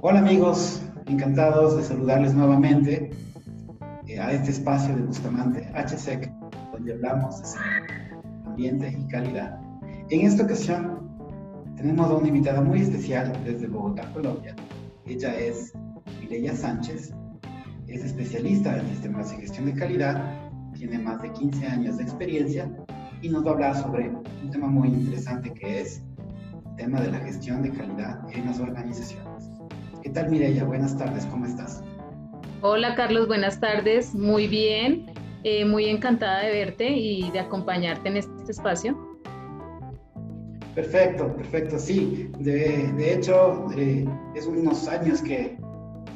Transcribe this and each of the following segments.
Hola amigos, encantados de saludarles nuevamente eh, a este espacio de Bustamante HSEC, donde hablamos de ambiente y calidad. En esta ocasión tenemos a una invitada muy especial desde Bogotá, Colombia. Ella es Mireya Sánchez, es especialista en sistemas de gestión de calidad, tiene más de 15 años de experiencia y nos va a hablar sobre un tema muy interesante que es el tema de la gestión de calidad en las organizaciones. ¿Qué tal Mireya? Buenas tardes, ¿cómo estás? Hola Carlos, buenas tardes, muy bien, eh, muy encantada de verte y de acompañarte en este espacio. Perfecto, perfecto, sí. De, de hecho, eh, es unos años que,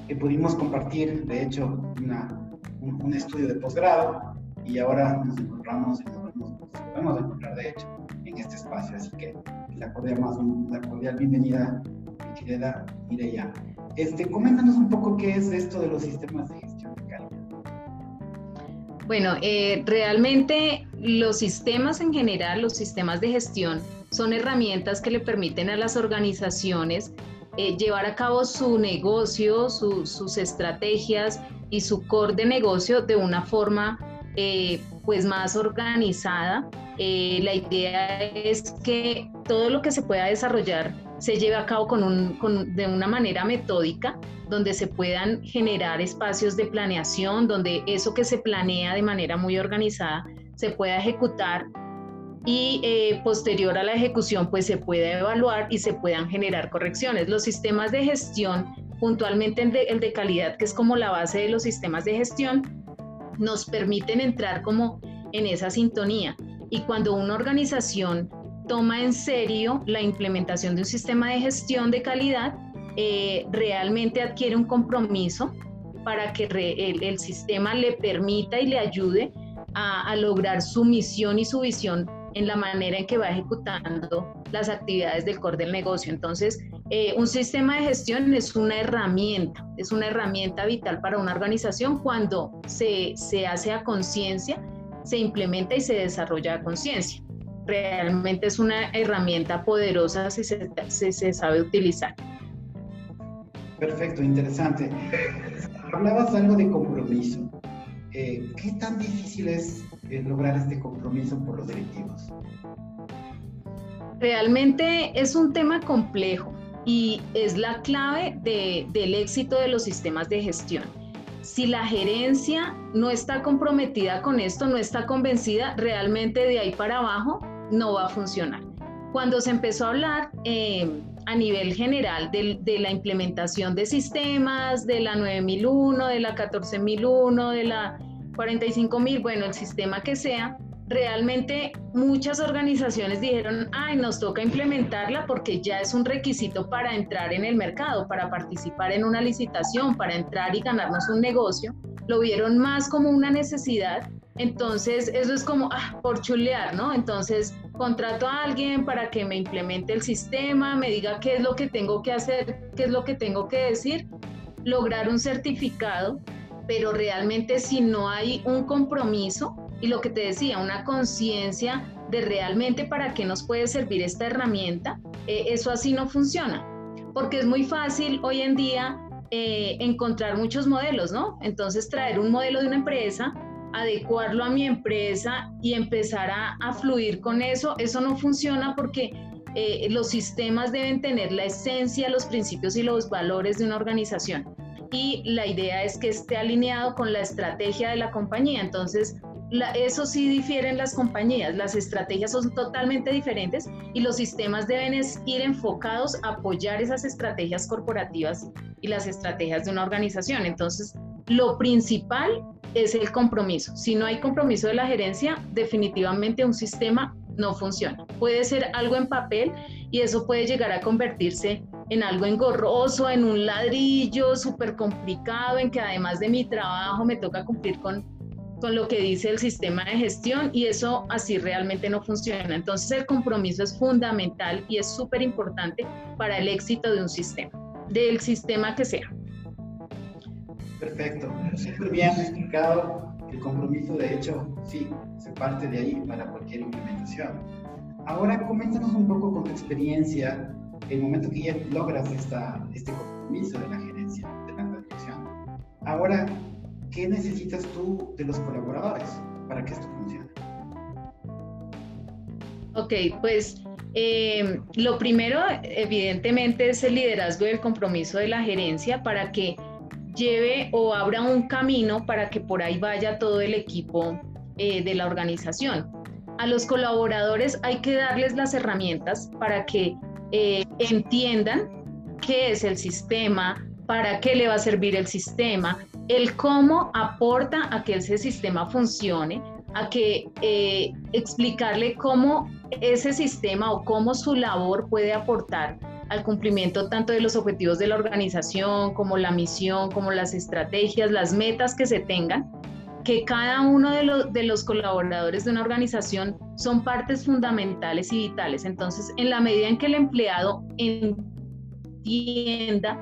que, pudimos compartir, de hecho, una, un, un, estudio de posgrado y ahora nos encontramos, nos, nos, podemos encontrar, de hecho, en este espacio. Así que la cordial, más, la cordial bienvenida, mi querida Mireya. Este, coméntanos un poco qué es esto de los sistemas de gestión de. Bueno, eh, realmente los sistemas en general, los sistemas de gestión, son herramientas que le permiten a las organizaciones eh, llevar a cabo su negocio, su, sus estrategias y su core de negocio de una forma eh, pues más organizada. La idea es que todo lo que se pueda desarrollar se lleve a cabo con un, con, de una manera metódica, donde se puedan generar espacios de planeación, donde eso que se planea de manera muy organizada se pueda ejecutar y eh, posterior a la ejecución pues se pueda evaluar y se puedan generar correcciones. Los sistemas de gestión, puntualmente el de, el de calidad, que es como la base de los sistemas de gestión, nos permiten entrar como en esa sintonía. Y cuando una organización toma en serio la implementación de un sistema de gestión de calidad, eh, realmente adquiere un compromiso para que el, sistema le permita y le ayude a, a, lograr su misión y su visión en la manera en que va ejecutando las actividades del core del negocio. Entonces, eh, un sistema de gestión es una herramienta, es una herramienta vital para una organización cuando se, se hace a conciencia, se implementa y se desarrolla a conciencia realmente es una herramienta poderosa si se, si se sabe utilizar. Perfecto, interesante. Hablabas algo de compromiso. Eh, ¿Qué tan difícil es eh, lograr este compromiso por los directivos? Realmente es un tema complejo y es la clave de, del éxito de los sistemas de gestión. Si la gerencia no está comprometida con esto, no está convencida, realmente de ahí para abajo no va a funcionar. Cuando se empezó a hablar eh, a nivel general de, de, la implementación de sistemas, de la 9001, de la 14001, de la 45000, bueno, el sistema que sea, realmente muchas organizaciones dijeron, ay, nos toca implementarla porque ya es un requisito para entrar en el mercado, para participar en una licitación, para entrar y ganarnos un negocio. Lo vieron más como una necesidad. Entonces, eso es como, ah, por chulear, ¿no? Entonces, contrato a alguien para que me implemente el sistema, me diga qué es lo que tengo que hacer, qué es lo que tengo que decir, lograr un certificado, pero realmente si no hay un compromiso, y lo que te decía, una conciencia de realmente para qué nos puede servir esta herramienta, eh, eso así no funciona, porque es muy fácil hoy en día eh, encontrar muchos modelos, ¿no? Entonces traer un modelo de una empresa, adecuarlo a mi empresa y empezar a, a fluir con eso, eso no funciona porque eh, los sistemas deben tener la esencia, los principios y los valores de una organización. Y la idea es que esté alineado con la estrategia de la compañía. Entonces, eso sí difieren las compañías, las estrategias son totalmente diferentes y los sistemas deben ir enfocados a apoyar esas estrategias corporativas y las estrategias de una organización. Entonces, lo principal es el compromiso. Si no hay compromiso de la gerencia, definitivamente un sistema no funciona. Puede ser algo en papel y eso puede llegar a convertirse en algo engorroso, en un ladrillo súper complicado, en que además de mi trabajo me toca cumplir con con lo que dice el sistema de gestión y eso así realmente no funciona. Entonces el compromiso es fundamental y es súper importante para el éxito de un sistema, del sistema que sea. Perfecto, súper bien explicado. El compromiso, de hecho, sí, se parte de ahí para cualquier implementación. Ahora, coméntanos un poco con tu experiencia, el momento que ya logras esta, este compromiso de la gerencia, de la dirección. Ahora, ¿qué necesitas tú de los colaboradores para que esto funcione? Ok, pues eh, lo primero, evidentemente, es el liderazgo y el compromiso de la gerencia para que lleve o abra un camino para que por ahí vaya todo el equipo eh, de la organización. A los colaboradores hay que darles las herramientas para que eh, entiendan qué es el sistema, para qué le va a servir el sistema, el cómo aporta a que ese sistema funcione, a que eh, explicarle cómo ese sistema o cómo su labor puede aportar al cumplimiento tanto de los objetivos de la organización, como la misión, como las estrategias, las metas que se tengan, que cada uno de los, de los colaboradores de una organización son partes fundamentales y vitales. Entonces, en la medida en que el empleado entienda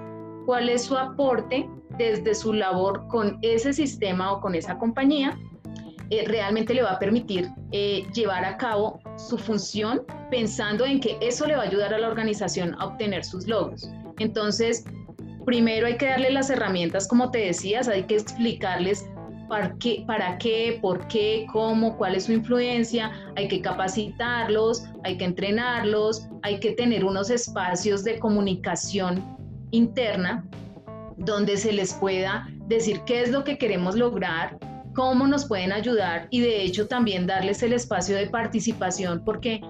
cuál es su aporte desde su labor con ese sistema o con esa compañía, eh, realmente le va a permitir eh, llevar a cabo su función pensando en que eso le va a ayudar a la organización a obtener sus logros. Entonces, primero hay que darle las herramientas, como te decías, hay que explicarles para qué, para qué, por qué, cómo, cuál es su influencia, hay que capacitarlos, hay que entrenarlos, hay que tener unos espacios de comunicación interna donde se les pueda decir qué es lo que queremos lograr, cómo nos pueden ayudar y de hecho también darles el espacio de participación porque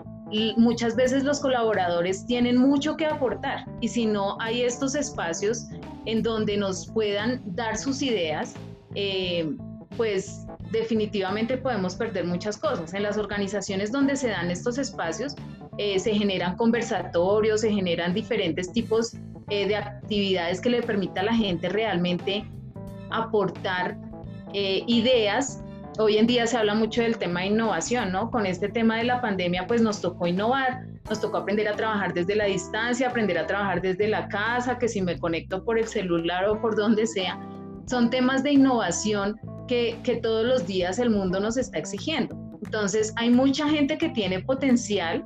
muchas veces los colaboradores tienen mucho que aportar y si no hay estos espacios en donde nos puedan dar sus ideas, eh, pues definitivamente podemos perder muchas cosas. En las organizaciones donde se dan estos espacios, eh, se generan conversatorios, se generan diferentes tipos eh, de actividades que le permita a la gente realmente aportar eh, ideas. Hoy en día se habla mucho del tema de innovación, ¿no? Con este tema de la pandemia, pues nos tocó innovar, nos tocó aprender a trabajar desde la distancia, aprender a trabajar desde la casa, que si me conecto por el celular o por donde sea. Son temas de innovación que, que todos los días el mundo nos está exigiendo. Entonces, hay mucha gente que tiene potencial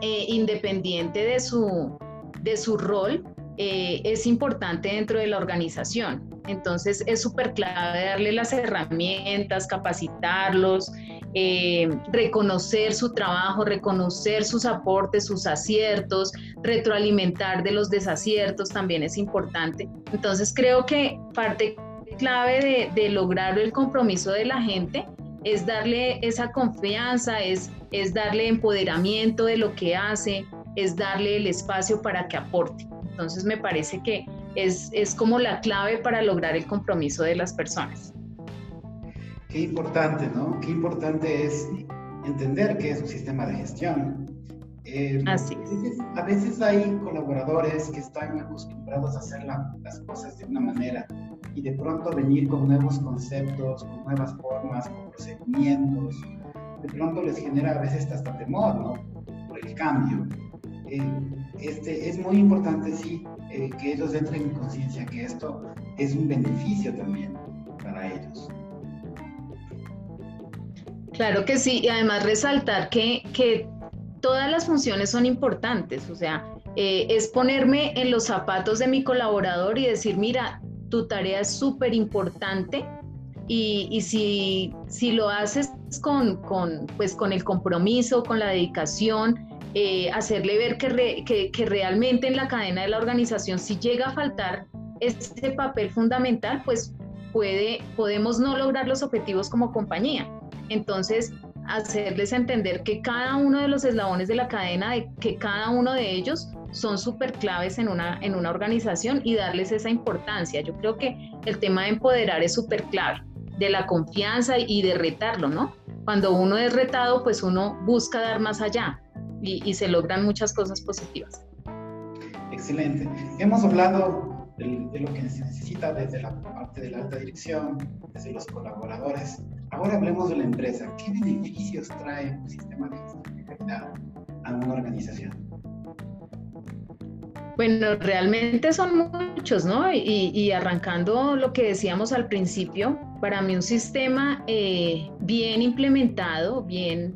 eh, independiente de su, de su rol, eh, es importante dentro de la organización. Entonces es súper clave darle las herramientas, capacitarlos, eh, reconocer su trabajo, reconocer sus aportes, sus aciertos, retroalimentar de los desaciertos también es importante. Entonces creo que parte clave de, lograr el compromiso de la gente es darle esa confianza, es, es darle empoderamiento de lo que hace, es darle el espacio para que aporte. Entonces me parece que es, es como la clave para lograr el compromiso de las personas. Qué importante, ¿no? Qué importante es entender qué es un sistema de gestión. Eh, Así es. A veces, hay colaboradores que están acostumbrados a hacer las cosas de una manera y de pronto venir con nuevos conceptos, con nuevas formas, con procedimientos, de pronto les genera a veces hasta temor, ¿no? Por el cambio. Este, es muy importante, sí, eh, que ellos entren en conciencia que esto es un beneficio también para ellos. Claro que sí, y además resaltar que, que todas las funciones son importantes, o sea, eh, es ponerme en los zapatos de mi colaborador y decir, mira, tu tarea es súper importante y, y, si, si lo haces con, con, pues, con el compromiso, con la dedicación, eh, hacerle ver que, que, realmente en la cadena de la organización si llega a faltar ese papel fundamental, pues puede, podemos no lograr los objetivos como compañía. Entonces, hacerles entender que cada uno de los eslabones de la cadena, de que cada uno de ellos son súper claves en una, en una organización y darles esa importancia. Yo creo que el tema de empoderar es súper clave, de la confianza y de retarlo, ¿no? Cuando uno es retado, pues uno busca dar más allá y, se logran muchas cosas positivas. Excelente. Hemos hablado de, lo que se necesita desde la parte de la alta dirección, desde los colaboradores. Ahora hablemos de la empresa. ¿Qué beneficios trae un sistema de gestión de calidad a una organización? Bueno, realmente son muchos, ¿no? Y, arrancando lo que decíamos al principio, para mí un sistema eh, bien implementado, bien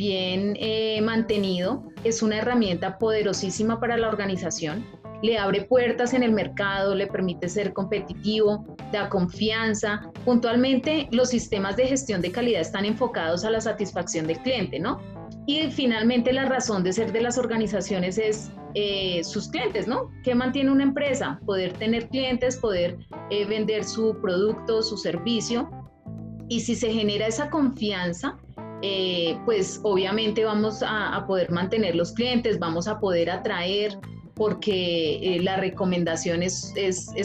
bien eh, mantenido, es una herramienta poderosísima para la organización. le abre puertas en el mercado, le permite ser competitivo, da confianza. Puntualmente, los sistemas de gestión de calidad están enfocados a la satisfacción del cliente, ¿no? Y finalmente la razón de ser de las organizaciones es eh, sus clientes, ¿no? ¿Qué mantiene una empresa? Poder tener clientes, poder eh, vender su producto, su servicio. Y si se genera esa confianza, eh, pues obviamente vamos a, poder mantener los clientes, vamos a poder atraer porque la recomendación es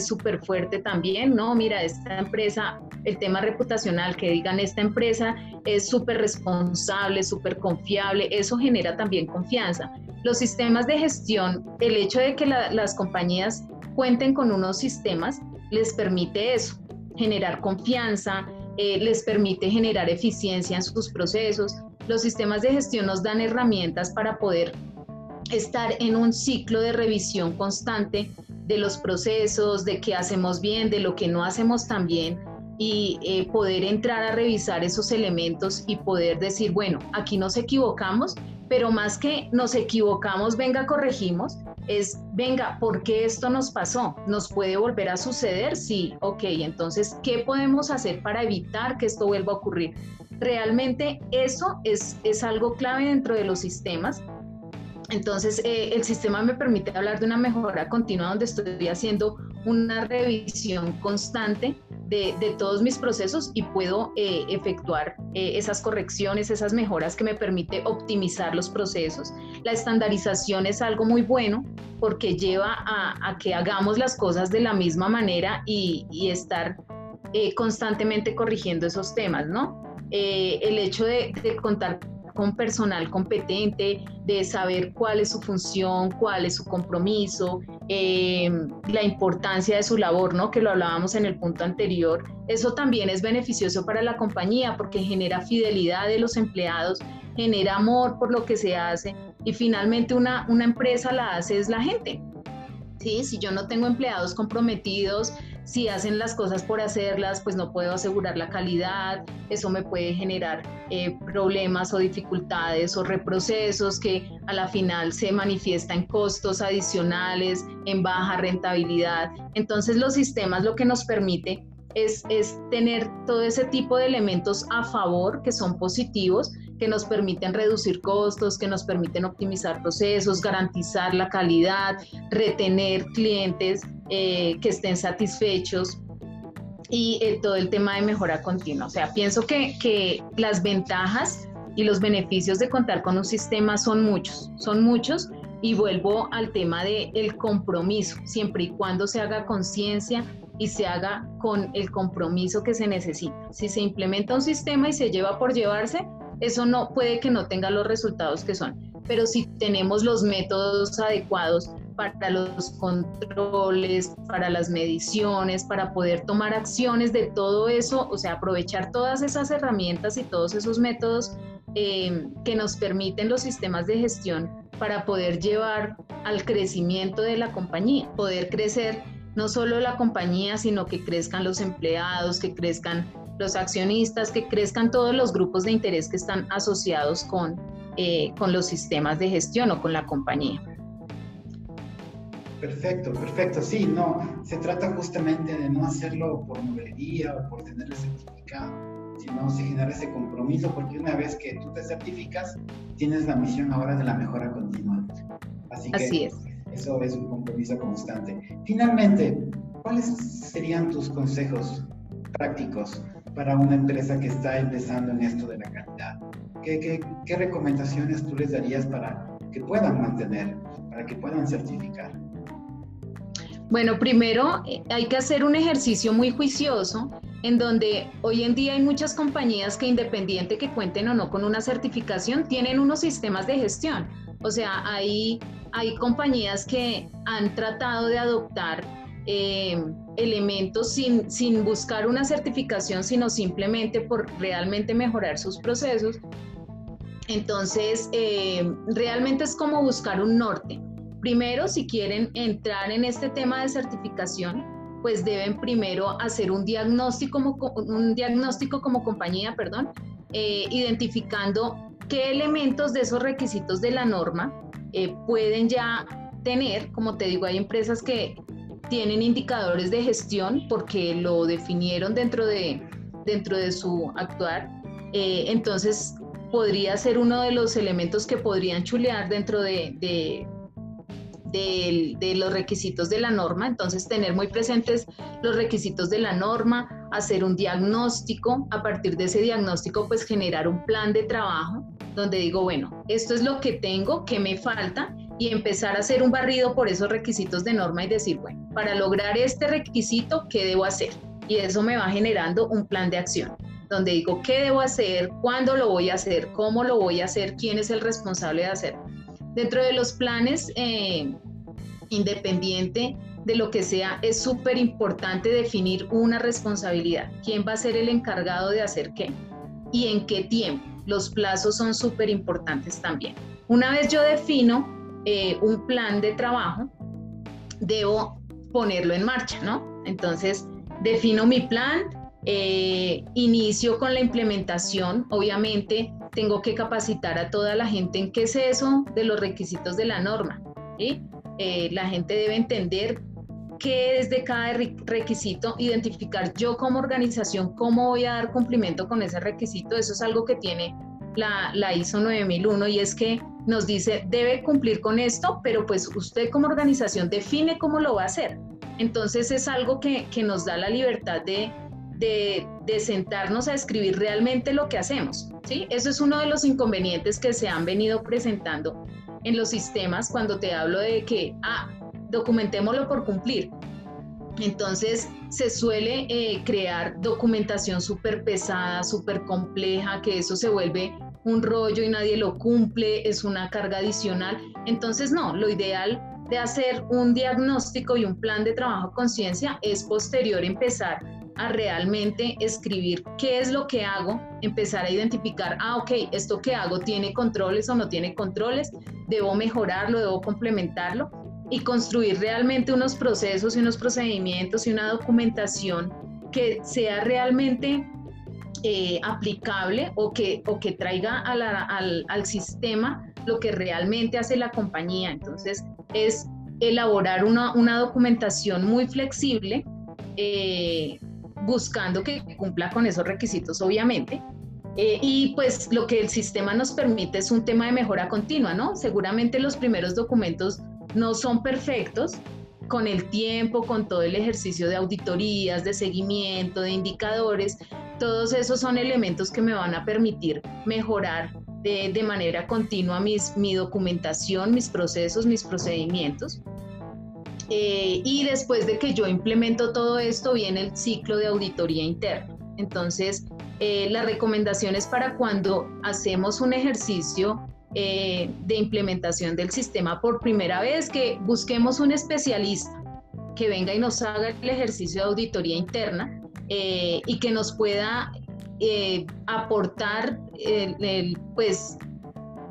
súper es, fuerte también, ¿no? Mira, esta empresa, el tema reputacional, que digan esta empresa es súper responsable, súper confiable, eso genera también confianza. Los sistemas de gestión, el hecho de que las compañías cuenten con unos sistemas, les permite eso, generar confianza, eh, les permite generar eficiencia en sus procesos. Los sistemas de gestión nos dan herramientas para poder estar en un ciclo de revisión constante de los procesos, de qué hacemos bien, de lo que no hacemos tan bien y eh, poder entrar a revisar esos elementos y poder decir, bueno, aquí nos equivocamos, pero más que nos equivocamos, venga, corregimos, es, venga, ¿por qué esto nos pasó? ¿Nos puede volver a suceder? Sí, ok, entonces, ¿qué podemos hacer para evitar que esto vuelva a ocurrir? Realmente eso es, es algo clave dentro de los sistemas entonces, eh, el sistema me permite hablar de una mejora continua donde estoy haciendo una revisión constante de, todos mis procesos y puedo eh, efectuar eh, esas correcciones, esas mejoras que me permite optimizar los procesos. La estandarización es algo muy bueno porque lleva a, que hagamos las cosas de la misma manera y, estar constantemente corrigiendo esos temas, ¿no? el hecho de, de contar con personal competente, de saber cuál es su función, cuál es su compromiso, eh, la importancia de su labor, ¿no? Que lo hablábamos en el punto anterior. Eso también es beneficioso para la compañía porque genera fidelidad de los empleados, genera amor por lo que se hace y finalmente una, una empresa la hace es la gente. ¿Sí? Si yo no tengo empleados comprometidos, si hacen las cosas por hacerlas, pues no puedo asegurar la calidad, eso me puede generar eh, problemas o dificultades o reprocesos que a la final se manifiesta en costos adicionales, en baja rentabilidad. Entonces los sistemas lo que nos permite es, es tener todo ese tipo de elementos a favor que son positivos, que nos permiten reducir costos, que nos permiten optimizar procesos, garantizar la calidad, retener clientes eh, que estén satisfechos y eh, todo el tema de mejora continua. O sea, pienso que, que las ventajas y los beneficios de contar con un sistema son muchos, son muchos. Y vuelvo al tema del el compromiso, siempre y cuando se haga conciencia y se haga con el compromiso que se necesita. Si se implementa un sistema y se lleva por llevarse, eso no puede que no tenga los resultados que son. Pero si tenemos los métodos adecuados para los controles, para las mediciones, para poder tomar acciones de todo eso, o sea, aprovechar todas esas herramientas y todos esos métodos eh, que nos permiten los sistemas de gestión para poder llevar al crecimiento de la compañía, poder crecer no solo la compañía, sino que crezcan los empleados, que crezcan los accionistas, que crezcan todos los grupos de interés que están asociados con, eh, con los sistemas de gestión o con la compañía. Perfecto, perfecto. Sí, no, se trata justamente de no hacerlo por novelería o por tener el certificado, sino se genera ese compromiso porque una vez que tú te certificas, tienes la misión ahora de la mejora continua. Así, Así es. Eso es un compromiso constante. Finalmente, ¿cuáles serían tus consejos prácticos para una empresa que está empezando en esto de la calidad? ¿Qué, qué, recomendaciones tú les darías para que puedan mantener, para que puedan certificar? Bueno, primero eh, hay que hacer un ejercicio muy juicioso en donde hoy en día hay muchas compañías que independiente que cuenten o no con una certificación, tienen unos sistemas de gestión. O sea, hay, hay compañías que han tratado de adoptar eh, elementos sin, sin buscar una certificación, sino simplemente por realmente mejorar sus procesos. Entonces, eh, realmente es como buscar un norte. Primero, si quieren entrar en este tema de certificación, pues deben primero hacer un diagnóstico como, un diagnóstico como compañía, perdón, eh, identificando qué elementos de esos requisitos de la norma pueden ya tener, como te digo, hay empresas que tienen indicadores de gestión porque lo definieron dentro de, dentro de su actuar. Eh, entonces, podría ser uno de los elementos que podrían chulear dentro de, de, de, los requisitos de la norma. Entonces, tener muy presentes los requisitos de la norma, hacer un diagnóstico, a partir de ese diagnóstico, pues generar un plan de trabajo donde digo, bueno, esto es lo que tengo, ¿qué me falta? Y empezar a hacer un barrido por esos requisitos de norma y decir, bueno, para lograr este requisito, ¿qué debo hacer? Y eso me va generando un plan de acción donde digo qué debo hacer, cuándo lo voy a hacer, cómo lo voy a hacer, quién es el responsable de hacerlo. Dentro de los planes, eh, independiente de lo que sea, es súper importante definir una responsabilidad. ¿Quién va a ser el encargado de hacer qué? ¿Y en qué tiempo? Los plazos son súper importantes también. Una vez yo defino eh, un plan de trabajo, debo ponerlo en marcha, ¿no? Entonces, defino mi plan, eh, inicio con la implementación, obviamente tengo que capacitar a toda la gente en qué es eso de los requisitos de la norma. Eh, la gente debe entender qué es de cada requisito, identificar yo como organización cómo voy a dar cumplimiento con ese requisito. Eso es algo que tiene la, la, ISO 9001 y es que nos dice, debe cumplir con esto, pero pues usted como organización define cómo lo va a hacer. Entonces es algo que, que nos da la libertad de, de, sentarnos a escribir realmente lo que hacemos. ¿sí? Eso es uno de los inconvenientes que se han venido presentando en los sistemas cuando te hablo de que, ah, documentémoslo por cumplir. Entonces se suele eh, crear documentación súper pesada, súper compleja, que eso se vuelve un rollo y nadie lo cumple, es una carga adicional. Entonces no, lo ideal de hacer un diagnóstico y un plan de trabajo conciencia es posterior empezar a realmente escribir qué es lo que hago, empezar a identificar, ah, ok, esto que hago tiene controles o no tiene controles, debo mejorarlo, debo complementarlo y construir realmente unos procesos y unos procedimientos y una documentación que sea realmente eh, aplicable o que, o que traiga al, al, sistema lo que realmente hace la compañía. Entonces, es elaborar una, una documentación muy flexible eh, buscando que cumpla con esos requisitos, obviamente. Eh, y pues lo que el sistema nos permite es un tema de mejora continua, ¿no? Seguramente los primeros documentos no son perfectos, con el tiempo, con todo el ejercicio de auditorías, de seguimiento, de indicadores, todos esos son elementos que me van a permitir mejorar de, manera continua mi documentación, mis procesos, mis procedimientos. Eh, y después de que yo implemento todo esto, viene el ciclo de auditoría interna. Entonces, eh, la recomendación es para cuando hacemos un ejercicio eh, de implementación del sistema por primera vez, que busquemos un especialista que venga y nos haga el ejercicio de auditoría interna y que nos pueda aportar, pues,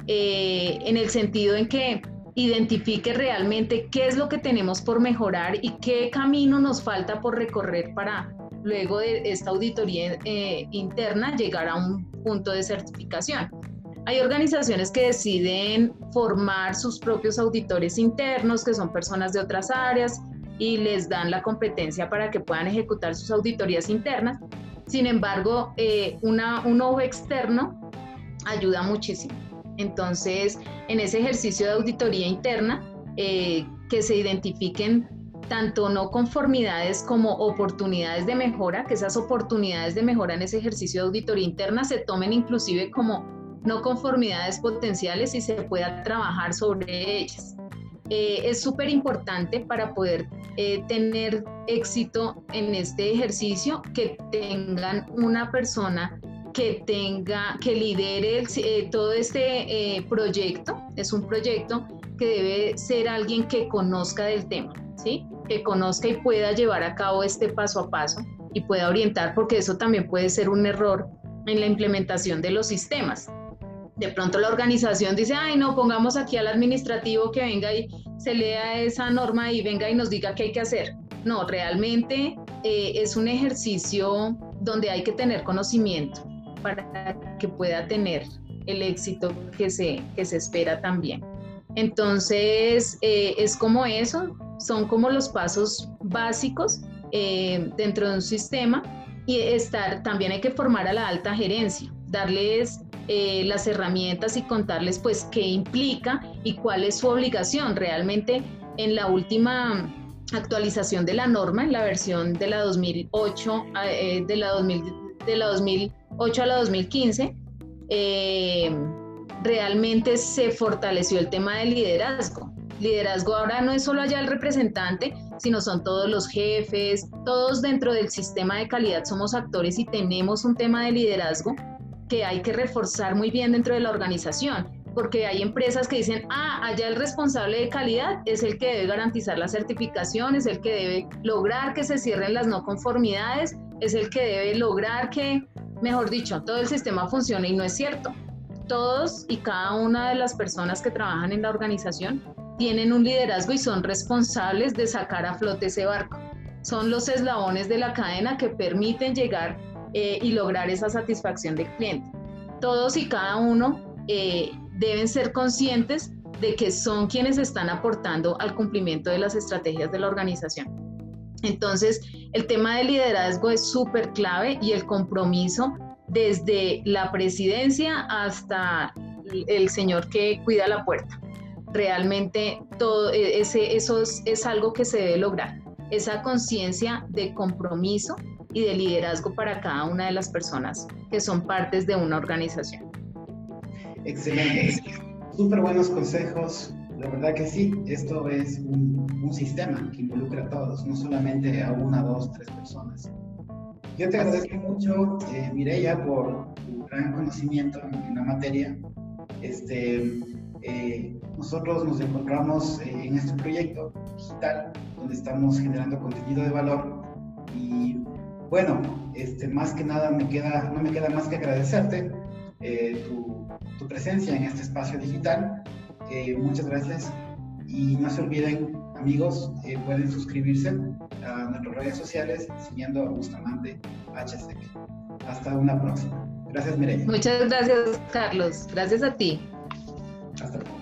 en el sentido en que identifique realmente qué es lo que tenemos por mejorar y qué camino nos falta por recorrer para luego de esta auditoría eh, interna llegar a un punto de certificación. Hay organizaciones que deciden formar sus propios auditores internos, que son personas de otras áreas, y les dan la competencia para que puedan ejecutar sus auditorías internas. Sin embargo, eh, una, un ojo externo ayuda muchísimo. Entonces, en ese ejercicio de auditoría interna, eh, que se identifiquen tanto no conformidades como oportunidades de mejora, que esas oportunidades de mejora en ese ejercicio de auditoría interna se tomen inclusive como no conformidades potenciales y se pueda trabajar sobre ellas. Eh, es súper importante para poder eh, tener éxito en este ejercicio que tengan una persona que tenga, que lidere eh, todo este eh, proyecto. Es un proyecto que debe ser alguien que conozca del tema, ¿sí? Que conozca y pueda llevar a cabo este paso a paso y pueda orientar, porque eso también puede ser un error en la implementación de los sistemas. De pronto la organización dice, ay, no, pongamos aquí al administrativo que venga y se lea esa norma y venga y nos diga qué hay que hacer. No, realmente eh, es un ejercicio donde hay que tener conocimiento para que pueda tener el éxito que se, que se espera también. Entonces, eh, es como eso, son como los pasos básicos eh, dentro de un sistema y estar, también hay que formar a la alta gerencia, darles eh, las herramientas y contarles pues qué implica y cuál es su obligación. Realmente en la última actualización de la norma, en la versión de la 2008, de, la 2000, de la 2008 a la 2015, realmente se fortaleció el tema del liderazgo. Liderazgo ahora no es solo allá el representante, sino son todos los jefes, todos dentro del sistema de calidad somos actores y tenemos un tema de liderazgo que hay que reforzar muy bien dentro de la organización, porque hay empresas que dicen, ah, allá el responsable de calidad es el que debe garantizar la certificación, es el que debe lograr que se cierren las no conformidades, es el que debe lograr que, mejor dicho, todo el sistema funcione y no es cierto todos y cada una de las personas que trabajan en la organización tienen un liderazgo y son responsables de sacar a flote ese barco. Son los eslabones de la cadena que permiten llegar eh, y lograr esa satisfacción del cliente. Todos y cada uno eh, deben ser conscientes de que son quienes están aportando al cumplimiento de las estrategias de la organización. Entonces, el tema del liderazgo es súper clave y el compromiso desde la presidencia hasta el señor que cuida la puerta. Realmente todo e, ese, eso es, algo que se debe lograr, esa conciencia de compromiso y de liderazgo para cada una de las personas que son partes de una organización. Excelente, súper buenos consejos. La verdad que sí, esto es un, un sistema que involucra a todos, no solamente a una, dos, tres personas. Yo te agradezco mucho, eh, Mireya, por tu gran conocimiento en, la materia. Este, eh, nosotros nos encontramos eh, en este proyecto digital donde estamos generando contenido de valor y bueno, este, más que nada me queda, no me queda más que agradecerte tu, tu, presencia en este espacio digital. Muchas gracias y no se olviden amigos, pueden suscribirse a nuestras redes sociales siguiendo a Bustamante HSEC. Hasta una próxima. Gracias, Mireya. Muchas gracias, Carlos. Gracias a ti. Hasta luego.